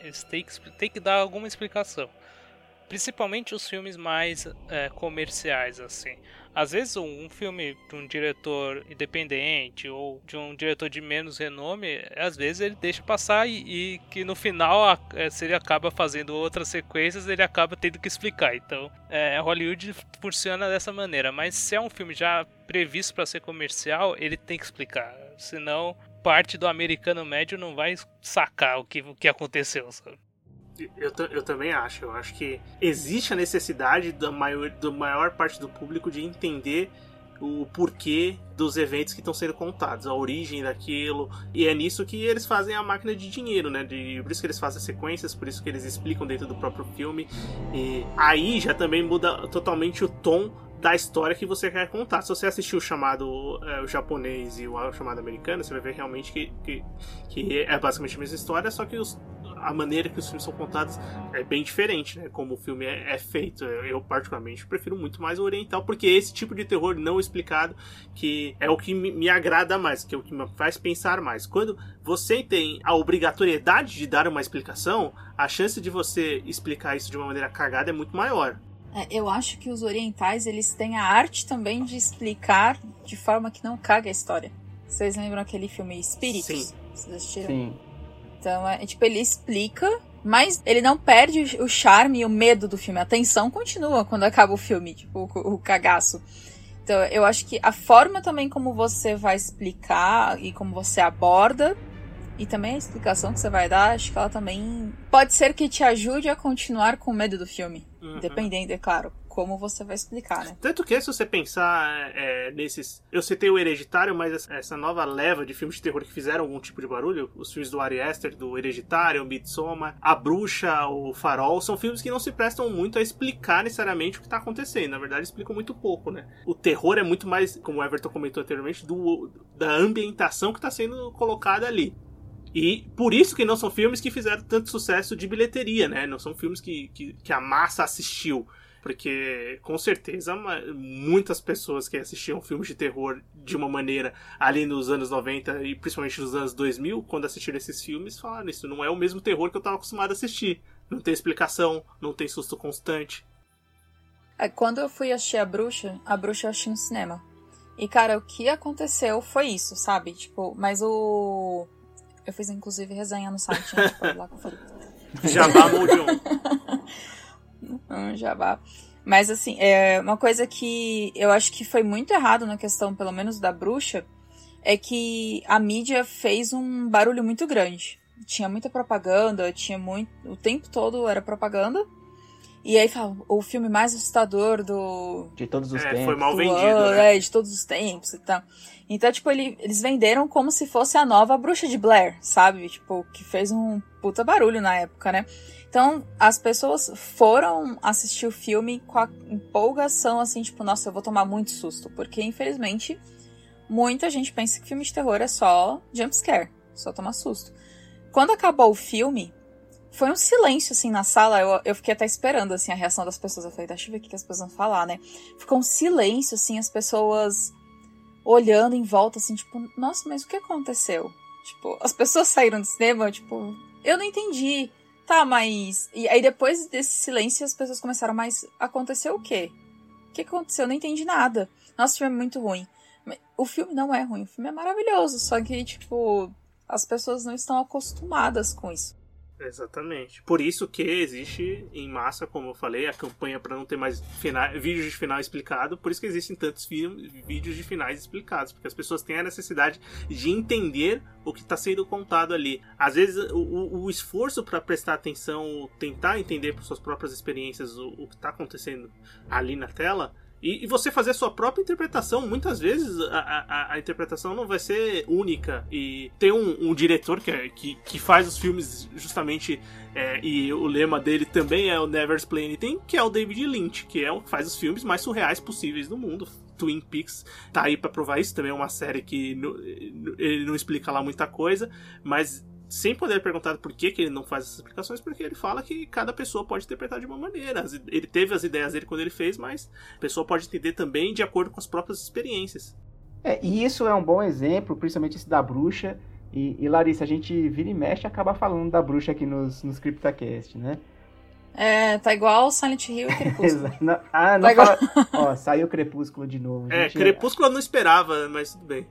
Eles têm que, têm que dar alguma explicação. Principalmente os filmes mais é, comerciais, assim. Às vezes um, filme de um diretor independente ou de um diretor de menos renome, às vezes ele deixa passar e, e que no final, é, se ele acaba fazendo outras sequências, ele acaba tendo que explicar. Então, é, Hollywood funciona dessa maneira. Mas se é um filme já previsto para ser comercial, ele tem que explicar. Senão, parte do americano médio não vai sacar o que, o que aconteceu, sabe? Eu, eu também acho. Eu acho que existe a necessidade da maior, da maior parte do público de entender o porquê dos eventos que estão sendo contados, a origem daquilo. E é nisso que eles fazem a máquina de dinheiro, né? De, por isso que eles fazem sequências, por isso que eles explicam dentro do próprio filme. E aí já também muda totalmente o tom da história que você quer contar. Se você assistiu o chamado é, o japonês e o chamado americano, você vai ver realmente que, que, que é basicamente a mesma história, só que os, a maneira que os filmes são contados é bem diferente, né? Como o filme é, é, feito. Eu, particularmente, prefiro muito mais o oriental, porque esse tipo de terror não explicado que é o que me, me agrada mais, que é o que me faz pensar mais. Quando você tem a obrigatoriedade de dar uma explicação, a chance de você explicar isso de uma maneira cagada é muito maior. É, eu acho que os orientais eles têm a arte também de explicar de forma que não caga a história. Vocês lembram aquele filme Espíritos? Sim. Vocês assistiram? Sim. Então, é, tipo, ele explica, mas ele não perde o charme e o medo do filme. A tensão continua quando acaba o filme, tipo, o, o cagaço. Então, eu acho que a forma também como você vai explicar e como você aborda, e também a explicação que você vai dar, acho que ela também pode ser que te ajude a continuar com medo do filme. Uhum. Dependendo, é claro como você vai explicar, né? Tanto que se você pensar é, nesses. Eu citei o Hereditário, mas essa nova leva de filmes de terror que fizeram algum tipo de barulho, os filmes do Ari Aster, do Hereditário, o Midsommar, A Bruxa, o Farol, são filmes que não se prestam muito a explicar necessariamente o que está acontecendo. Na verdade, explicam muito pouco, né? O terror é muito mais, como o Everton comentou anteriormente, do, da ambientação que está sendo colocada ali. E por isso que não são filmes que fizeram tanto sucesso de bilheteria, né? Não são filmes que, que, que a massa assistiu porque com certeza muitas pessoas que assistiam filmes de terror de uma maneira ali nos anos 90 e principalmente nos anos 2000, quando assistiram esses filmes, falaram: Isso não é o mesmo terror que eu estava acostumado a assistir. Não tem explicação, não tem susto constante. É, quando eu fui assistir A Bruxa, A Bruxa eu assisti no cinema. E, cara, o que aconteceu foi isso, sabe? Tipo, mas o. Eu fiz inclusive resenha no site, né? Tipo, lá com. Jabá. um jabá. Mas assim, é uma coisa que eu acho que foi muito errado na questão, pelo menos da bruxa, é que a mídia fez um barulho muito grande. tinha muita propaganda, tinha muito. O tempo todo era propaganda. E aí fala, o filme mais assustador do. De todos os É, tempos. foi mal do vendido, ano, né? É, de todos os tempos e tal. Então, tipo, ele- eles venderam como se fosse a nova Bruxa de Blair, sabe? Tipo, que fez um puta barulho na época, né? Então, as pessoas foram assistir o filme com a empolgação, assim, tipo, nossa, eu vou tomar muito susto. Porque, infelizmente, muita gente pensa que filme de terror é só jumpscare, só tomar susto. Quando acabou o filme, foi um silêncio, assim, na sala. Eu, eu fiquei até esperando, assim, a reação das pessoas. Eu falei, deixa eu ver o que as pessoas vão falar, né? Ficou um silêncio, assim, as pessoas olhando em volta, assim, tipo, nossa, mas o que aconteceu? Tipo, as pessoas saíram do cinema, tipo, eu não entendi. Tá, mas. E aí depois desse silêncio as pessoas começaram, mas aconteceu o quê? O que aconteceu? Eu não entendi nada. Nossa, o filme é muito ruim. O filme não é ruim, o filme é maravilhoso, só que, tipo, as pessoas não estão acostumadas com isso. Exatamente. Por isso que existe em massa, como eu falei, a campanha para não ter mais fina- vídeos de final explicado. Por isso que existem tantos filmes, vídeos de finais explicados, porque as pessoas têm a necessidade de entender o que está sendo contado ali. Às vezes, o, o- o esforço para prestar atenção, tentar entender por suas próprias experiências o, o que está acontecendo ali na tela. E, e você fazer a sua própria interpretação, muitas vezes a, a- a interpretação não vai ser única. E tem um, um diretor que, é- que, que faz os filmes justamente, é, e o lema dele também é o Never Explain Anything, que é o David Lynch, que é o que faz os filmes mais surreais possíveis do mundo. Twin Peaks tá aí pra provar isso, também é uma série que no- ele não explica lá muita coisa, mas sem poder perguntar por que, que ele não faz essas explicações, porque ele fala que cada pessoa pode interpretar de uma maneira. Ele teve as ideias dele quando ele fez, mas a pessoa pode entender também de acordo com as próprias experiências. É, e isso é um bom exemplo, principalmente esse da bruxa. E, e, Larissa, a gente vira e mexe e acaba falando da bruxa aqui nos, nos CryptoCast, né? É, tá igual Silent Hill e Crepúsculo. Não- ah, não Tá igual- fala... Ó, saiu Crepúsculo de novo. É, gente. Crepúsculo eu não esperava, mas tudo bem.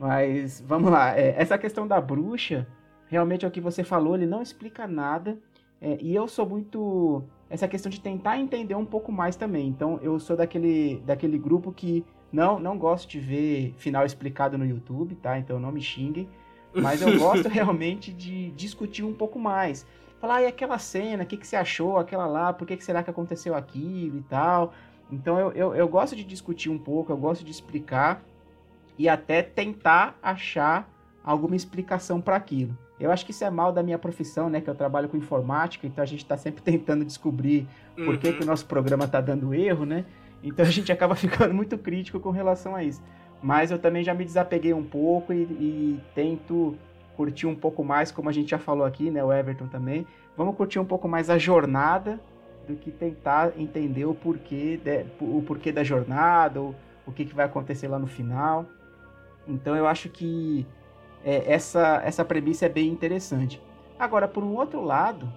Mas vamos lá, é, essa questão da bruxa, realmente é o que você falou, ele não explica nada. é, e eu sou muito. Essa questão de tentar entender um pouco mais também. Então eu sou daquele, daquele grupo que não, não gosto de ver final explicado no YouTube, tá? Então não me xinguem. Mas eu gosto realmente de discutir um pouco mais. Falar, e aquela cena, o que, que você achou, aquela lá, por que, que será que aconteceu aquilo e tal. Então eu, eu, eu gosto de discutir um pouco, eu gosto de explicar e até tentar achar alguma explicação para aquilo. Eu acho que isso é mal da minha profissão, né? Que eu trabalho com informática, então a gente está sempre tentando descobrir por que, Uhum. que o nosso programa tá dando erro, né? Então a gente acaba ficando muito crítico com relação a isso. Mas eu também já me desapeguei um pouco e, e tento curtir um pouco mais, como a gente já falou aqui, né? O Everton também. Vamos curtir um pouco mais a jornada do que tentar entender o porquê, de- o porquê da jornada, ou o que, que vai acontecer lá no final. Então eu acho que é, essa, essa premissa é bem interessante. Agora, por um outro lado,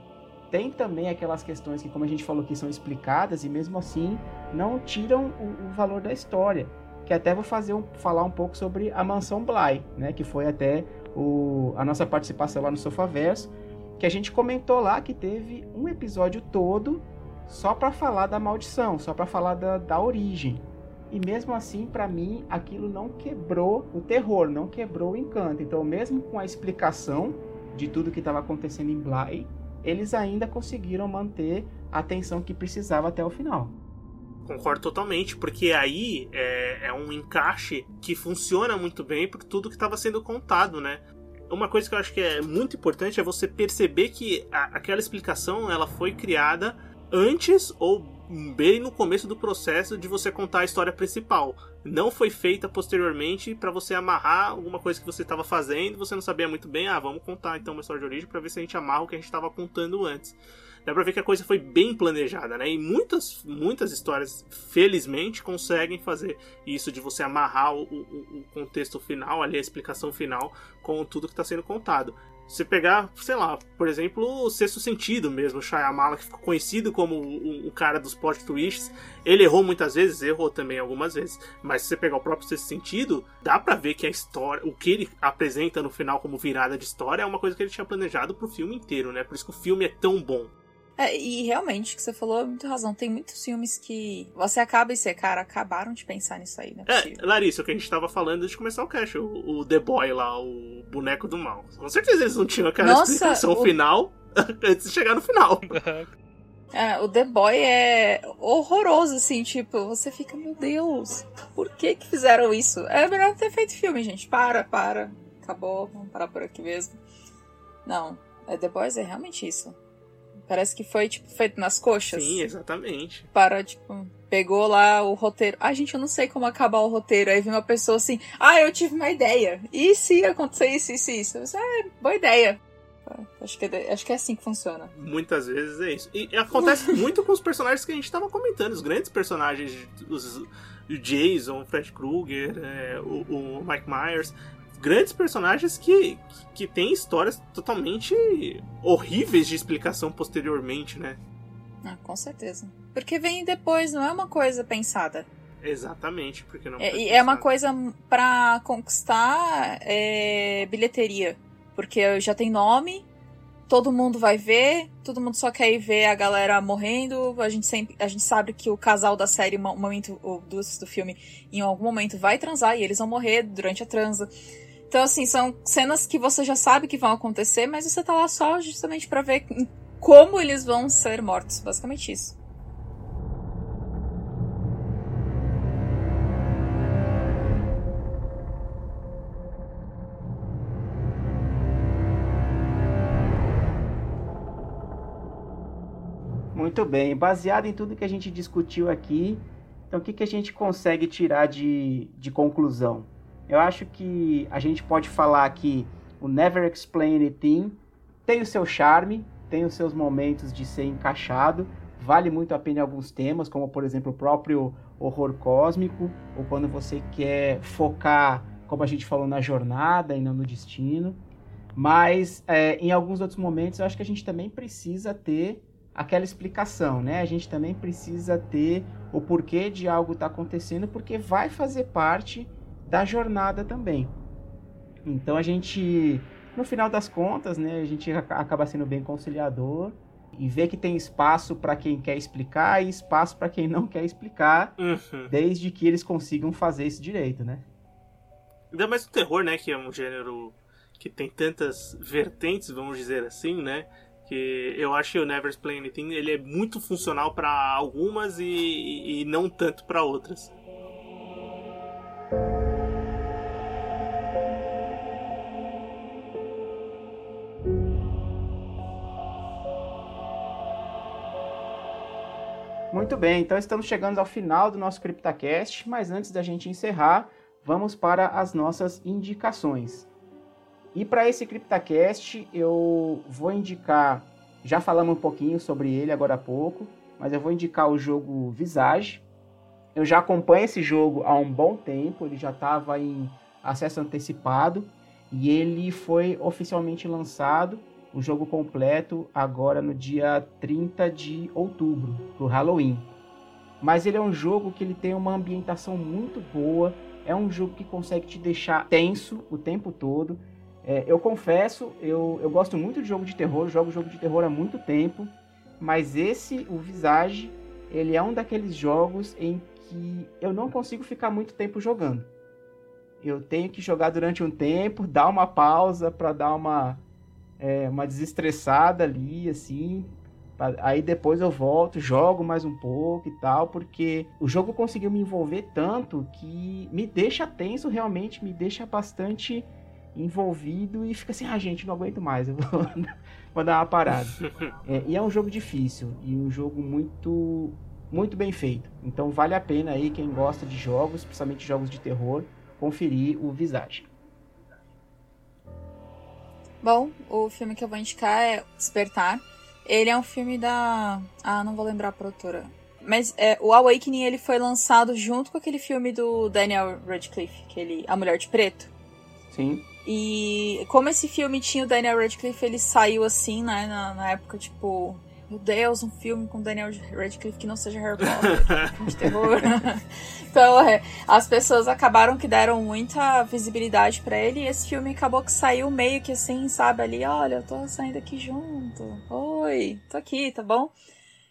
tem também aquelas questões que, como a gente falou, que são explicadas e mesmo assim não tiram o, o valor da história. Que até vou fazer um, falar um pouco sobre a Mansão Bly, né? Que foi até o, a nossa participação lá no Sofaverso, que a gente comentou lá que teve um episódio todo só para falar da maldição, só para falar da, da origem. E mesmo assim, para mim, aquilo não quebrou o terror, não quebrou o encanto. Então, mesmo com a explicação de tudo que estava acontecendo em Bly, eles ainda conseguiram manter a atenção que precisava até o final. Concordo totalmente, porque aí é, é um encaixe que funciona muito bem por tudo que estava sendo contado, né? Uma coisa que eu acho que é muito importante é você perceber que a- aquela explicação ela foi criada antes ou bem no começo do processo de você contar a história principal. Não foi feita posteriormente para você amarrar alguma coisa que você estava fazendo, você não sabia muito bem, ah, vamos contar então uma história de origem para ver se a gente amarra o que a gente estava contando antes dá pra ver que a coisa foi bem planejada, né? E muitas, muitas histórias, felizmente, conseguem fazer isso de você amarrar o, o- o contexto final, ali, a explicação final, com tudo que tá sendo contado. Você pegar, sei lá, por exemplo, o Sexto Sentido mesmo, o Shyamala, que ficou conhecido como o, o cara dos plot twists, ele errou muitas vezes, errou também algumas vezes, mas se você pegar o próprio Sexto Sentido, dá pra ver que a história, o que ele apresenta no final como virada de história é uma coisa que ele tinha planejado pro filme inteiro, né? Por isso que o filme é tão bom. É, e realmente, o que você falou é muito razão. Tem muitos filmes que você acaba e você, cara, acabaram de pensar nisso aí, né? É, Larissa, o que a gente tava falando antes de começar o cast, o, o, The Boy lá, o boneco do mal. Com certeza eles não tinham aquela Nossa, explicação o... final antes de chegar no final. É, o The Boy é horroroso, assim, tipo, você fica, meu Deus, por que que fizeram isso? É melhor ter feito filme, gente. Para, para. Acabou, vamos parar por aqui mesmo. Não, é, The Boys é realmente isso. Parece que foi, tipo, feito nas coxas. Sim, exatamente. Para, tipo, pegou lá o roteiro. Ah, gente, eu não sei como acabar o roteiro. Aí vem uma pessoa assim, ah, eu tive uma ideia. E se acontecer isso, isso, isso? Eu disse, ah, boa ideia. Acho que, é, acho que é assim que funciona. Muitas vezes é isso. E acontece muito com os personagens que a gente estava comentando, os grandes personagens, os, o Jason, o Fred Krueger, é, o, o, Mike Myers. Grandes personagens que, que, que têm histórias totalmente horríveis de explicação posteriormente, né? Ah, com certeza. Porque vem depois, não é uma coisa pensada. Exatamente, porque não. É, é uma coisa para conquistar é, bilheteria. Porque já tem nome, todo mundo vai ver, todo mundo só quer ir ver a galera morrendo. A gente sempre, a gente sabe que o casal da série, momento, ou do filme, em algum momento vai transar e eles vão morrer durante a transa. Então, assim, são cenas que você já sabe que vão acontecer, mas você tá lá só justamente para ver como eles vão ser mortos. Basicamente isso. Muito bem, baseado em tudo que a gente discutiu aqui, então o que, que a gente consegue tirar de, de conclusão? Eu acho que a gente pode falar que o Never Explain Anything tem o seu charme, tem os seus momentos de ser encaixado, vale muito a pena em alguns temas, como por exemplo o próprio horror cósmico, ou quando você quer focar, como a gente falou, na jornada e não no destino. Mas é, em alguns outros momentos eu acho que a gente também precisa ter aquela explicação, né? A gente também precisa ter o porquê de algo estar tá acontecendo, porque vai fazer parte da jornada também. Então a gente, no final das contas, né, a gente acaba sendo bem conciliador e vê que tem espaço para quem quer explicar e espaço para quem não quer explicar, uhum. desde que eles consigam fazer isso direito, né? Ainda mais o terror, né, que é um gênero que tem tantas vertentes, vamos dizer assim, né? que eu acho que o Never Explain Anything ele é muito funcional para algumas e, e não tanto para outras. Muito bem, então estamos chegando ao final do nosso CryptaCast, mas antes da gente encerrar, vamos para as nossas indicações. E para esse CryptaCast, eu vou indicar, já falamos um pouquinho sobre ele agora há pouco, mas eu vou indicar o jogo Visage. Eu já acompanho esse jogo há um bom tempo, ele já estava em acesso antecipado e ele foi oficialmente lançado, o jogo completo, agora no dia 30 de outubro, para o Halloween. Mas ele é um jogo que ele tem uma ambientação muito boa, é um jogo que consegue te deixar tenso o tempo todo. É, eu confesso, eu, eu gosto muito de jogo de terror, jogo jogo de terror há muito tempo, mas esse, o Visage, ele é um daqueles jogos em que eu não consigo ficar muito tempo jogando. Eu tenho que jogar durante um tempo, dar uma pausa para dar uma, é, uma desestressada ali, assim. Aí depois eu volto, jogo mais um pouco e tal, porque o jogo conseguiu me envolver tanto que me deixa tenso, realmente me deixa bastante envolvido e fica assim, ah, gente, não aguento mais, eu vou, vou dar uma parada. É, e é um jogo difícil e um jogo muito muito bem feito. Então vale a pena aí quem gosta de jogos, principalmente jogos de terror, conferir o Visage. Bom, o filme que eu vou indicar é Despertar. Ele é um filme da. Ah, não vou lembrar a produtora. Mas é, o Awakening ele foi lançado junto com aquele filme do Daniel Radcliffe, aquele A Mulher de Preto. Sim. E como esse filme tinha o Daniel Radcliffe, ele saiu assim, né, na, na época, tipo, meu Deus, um filme com Daniel Radcliffe que não seja Harry Potter, filme de terror. então, é, as pessoas acabaram que deram muita visibilidade para ele e esse filme acabou que saiu meio que assim, sabe, ali, olha, eu tô saindo aqui junto. Oi, tô aqui, tá bom?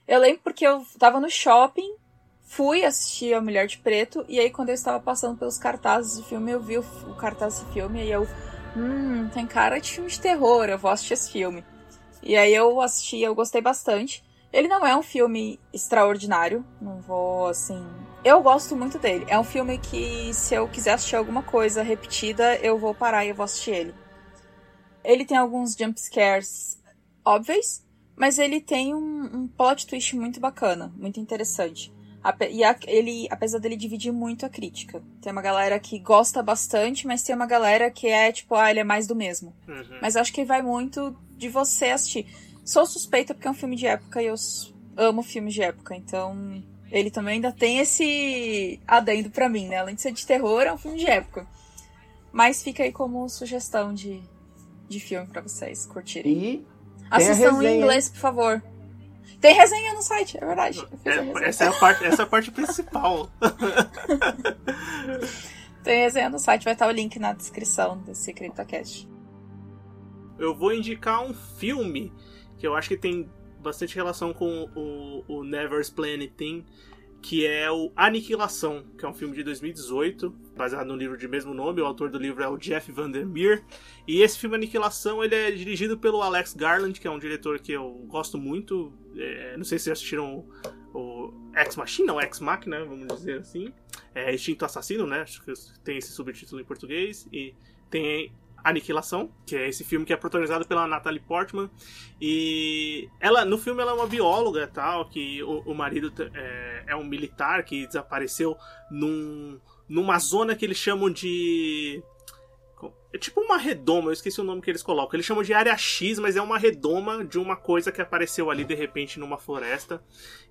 Eu lembro porque eu tava no shopping, fui assistir A Mulher de Preto, e aí quando eu estava passando pelos cartazes do filme, eu vi o, o cartaz desse filme, e eu, hum, tem cara de filme de terror, eu vou assistir esse filme. E aí eu assisti, eu gostei bastante. Ele não é um filme extraordinário, não vou assim. Eu gosto muito dele. É um filme que, se eu quiser assistir alguma coisa repetida, eu vou parar e eu vou assistir ele. Ele tem alguns jump scares óbvios, mas ele tem um, um plot twist muito bacana, muito interessante. E a, ele, apesar dele dividir muito a crítica. Tem uma galera que gosta bastante, mas tem uma galera que é tipo, ah, ele é mais do mesmo. Uhum. Mas acho que vai muito de você assistir. Sou suspeita porque é um filme de época e eu amo filmes de época, então ele também ainda tem esse adendo para mim, né? Além de ser de terror, é um filme de época. Mas fica aí como sugestão de, de filme para vocês curtirem. E Assistam em inglês, por favor. Tem resenha no site, é verdade. É, essa, é a parte, essa é a parte principal. Tem resenha no site, vai estar o link na descrição desse CryptoCast. Eu vou indicar um filme que eu acho que tem bastante relação com o, o Never Explain Anything, que é o Aniquilação, que é um filme de 2018, baseado no livro de mesmo nome. O autor do livro é o Jeff Vandermeer. E esse filme Aniquilação ele é dirigido pelo Alex Garland, que é um diretor que eu gosto muito. É, não sei se assistiram o Ex Machina, ou Ex Machina, vamos dizer assim. É Instinto Assassino, né? Acho que tem esse subtítulo em português. E tem Aniquilação, que é esse filme que é protagonizado pela Natalie Portman. E ela, no filme, ela é uma bióloga tal, que o, o marido é, é, um militar que desapareceu num, numa zona que eles chamam de é tipo uma redoma, eu esqueci o nome que eles colocam. Eles chamam de área X, mas é uma redoma de uma coisa que apareceu ali de repente numa floresta.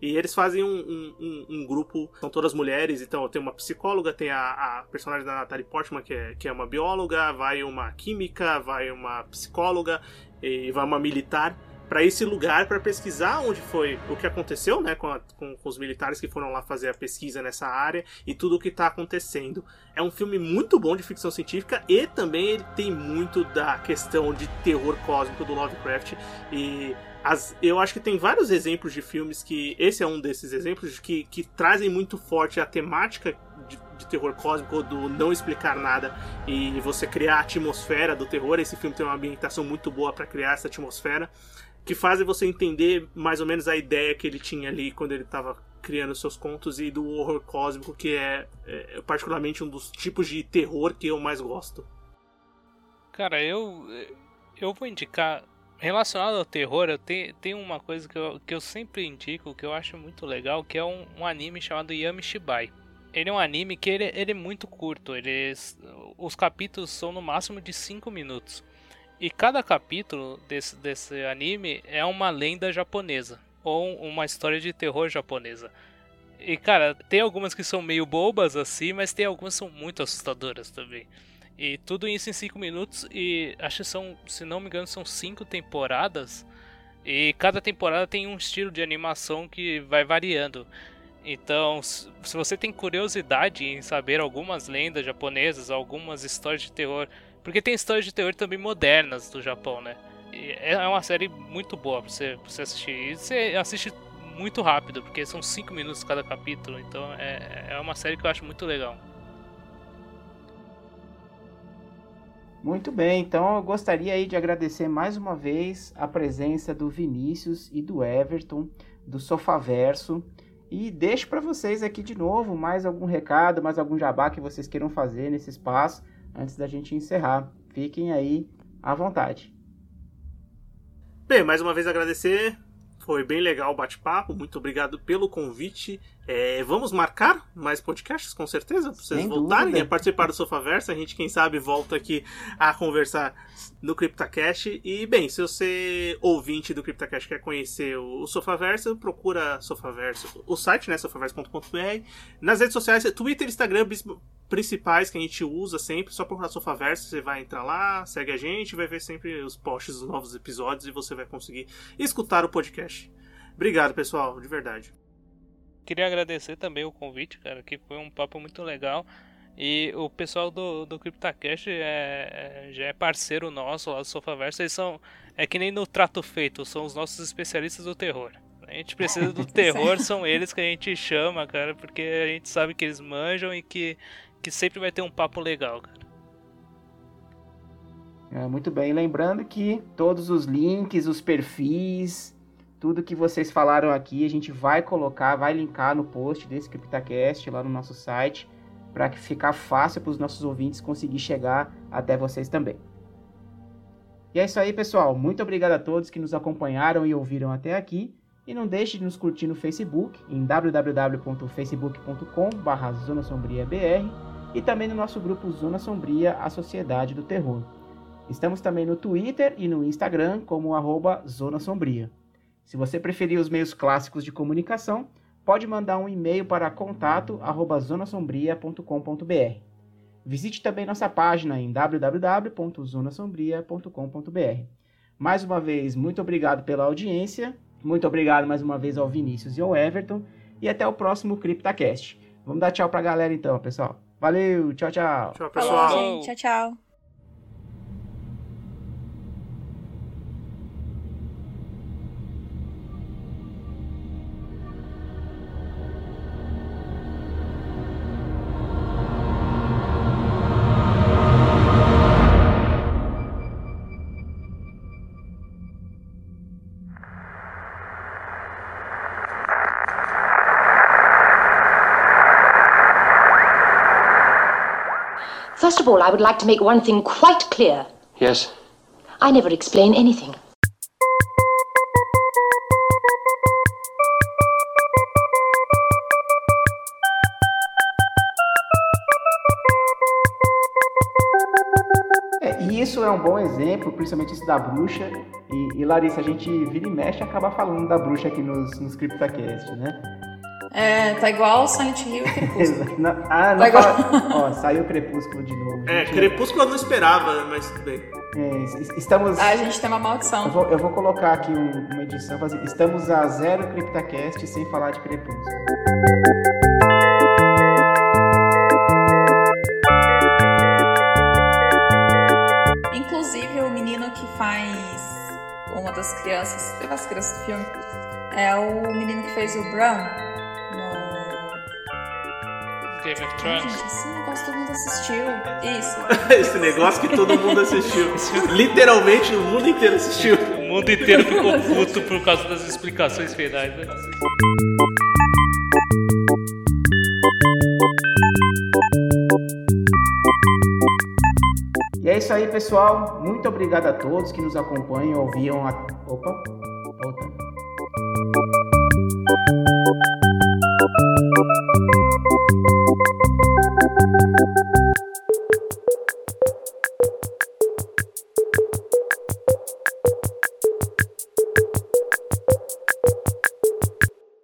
E eles fazem um, um, um, grupo, são todas mulheres, então tem uma psicóloga, tem a, a, personagem da Natalie Portman, que é, que é uma bióloga, vai uma química, vai uma psicóloga e vai uma militar para esse lugar para pesquisar onde foi o que aconteceu, né, com, a, com, com, os militares que foram lá fazer a pesquisa nessa área e tudo o que está acontecendo. É um filme muito bom de ficção científica e também ele tem muito da questão de terror cósmico do Lovecraft e as, eu acho que tem vários exemplos de filmes que esse é um desses exemplos que, que trazem muito forte a temática de, de terror cósmico do não explicar nada e você criar a atmosfera do terror. Esse filme tem uma ambientação muito boa para criar essa atmosfera que fazem você entender mais ou menos a ideia que ele tinha ali quando ele estava criando seus contos e do horror cósmico, que é, é, particularmente um dos tipos de terror que eu mais gosto. Cara, eu eu vou indicar relacionado ao terror, eu tenho, tenho uma coisa que eu, que eu sempre indico, que eu acho muito legal, que é um, um anime chamado Yami Shibai. Ele é um anime que ele, ele é muito curto, ele, os capítulos são no máximo de 5 minutos. E cada capítulo desse, desse anime é uma lenda japonesa. Ou uma história de terror japonesa. E cara, tem algumas que são meio bobas assim, mas tem algumas que são muito assustadoras também. E tudo isso em 5 minutos. E acho que são, se não me engano, são 5 temporadas. E cada temporada tem um estilo de animação que vai variando. Então, se você tem curiosidade em saber algumas lendas japonesas, algumas histórias de terror porque tem histórias de terror também modernas do Japão, né? E é uma série muito boa pra você, pra você assistir. E você assiste muito rápido, porque são 5 minutos cada capítulo. Então é, é uma série que eu acho muito legal. Muito bem, então eu gostaria aí de agradecer mais uma vez a presença do Vinícius e do Everton, do Sofaverso. E deixo para vocês aqui de novo mais algum recado, mais algum jabá que vocês queiram fazer nesse espaço antes da gente encerrar. Fiquem aí à vontade. Bem, mais uma vez agradecer. Foi bem legal o bate-papo. Muito obrigado pelo convite. É, vamos marcar mais podcasts, com certeza, para vocês Sem voltarem dúvida. a participar do Sofaverso. A gente, quem sabe, volta aqui a conversar no CryptoCast. E, bem, se você, ouvinte do CryptoCast, quer conhecer o, Sofaverso, procura Sofaverso, o site, né, sofaverso.com.br. Nas redes sociais, Twitter, Instagram, principais que a gente usa sempre, só procurar Sofaverso, você vai entrar lá, segue a gente, vai ver sempre os posts dos novos episódios e você vai conseguir escutar o podcast. Obrigado, pessoal, de verdade. Queria agradecer também o convite, cara, que foi um papo muito legal. E o pessoal do, do CryptoCast é, é, já é parceiro nosso lá do Sofaverso. Eles são. É que nem no trato feito, são os nossos especialistas do terror. A gente precisa do terror, são eles que a gente chama, cara, porque a gente sabe que eles manjam e que, que sempre vai ter um papo legal, cara. É, muito bem. Lembrando que todos os links, os perfis, tudo que vocês falaram aqui, a gente vai colocar, vai linkar no post desse CryptoCast lá no nosso site para que ficar fácil para os nossos ouvintes conseguir chegar até vocês também. E é isso aí, pessoal. Muito obrigado a todos que nos acompanharam e ouviram até aqui. E não deixe de nos curtir no Facebook, em www.facebook.com.br ZonaSombriaBR e também no nosso grupo Zona Sombria, a Sociedade do Terror. Estamos também no Twitter e no Instagram como arroba Zona Sombria. Se você preferir os meios clássicos de comunicação, pode mandar um e-mail para contato@zonasombria.com.br. Visite também nossa página em www.zonasombria.com.br. Mais uma vez, muito obrigado pela audiência. Muito obrigado mais uma vez ao Vinícius e ao Everton. E até o próximo CryptaCast. Vamos dar tchau pra galera então, pessoal. Valeu, tchau, tchau. Tchau, pessoal. Falou, gente. Tchau, tchau. First of all, I would like to make one thing quite clear. Yes. I never explain anything. É, e isso é um bom exemplo, principalmente isso da bruxa. E, e, Larissa, a gente vira e mexe e acaba falando da bruxa aqui nos, nos CryptoCast, né? É, tá igual Silent Hill e Crepúsculo. não, ah, não Tá igual- fala- Ó, saiu o Crepúsculo de novo. É, gente. Crepúsculo eu não esperava, mas tudo bem. É, es- estamos... Ah, a gente tem uma Eu maldição. vou, eu vou colocar aqui um- uma edição, fazer- estamos a zero CryptaCast sem falar de Crepúsculo. Inclusive, o menino que faz uma das crianças, teve as crianças do filme, é o menino que fez o Bran no. Game of Thrones. gente, esse negócio todo mundo assistiu. Isso. Esse negócio que todo mundo assistiu. Literalmente o mundo inteiro assistiu. O mundo inteiro ficou puto por causa das explicações finais, né? E é isso aí, pessoal. Muito obrigado a todos que nos acompanham, ouviam a... Opa, volta.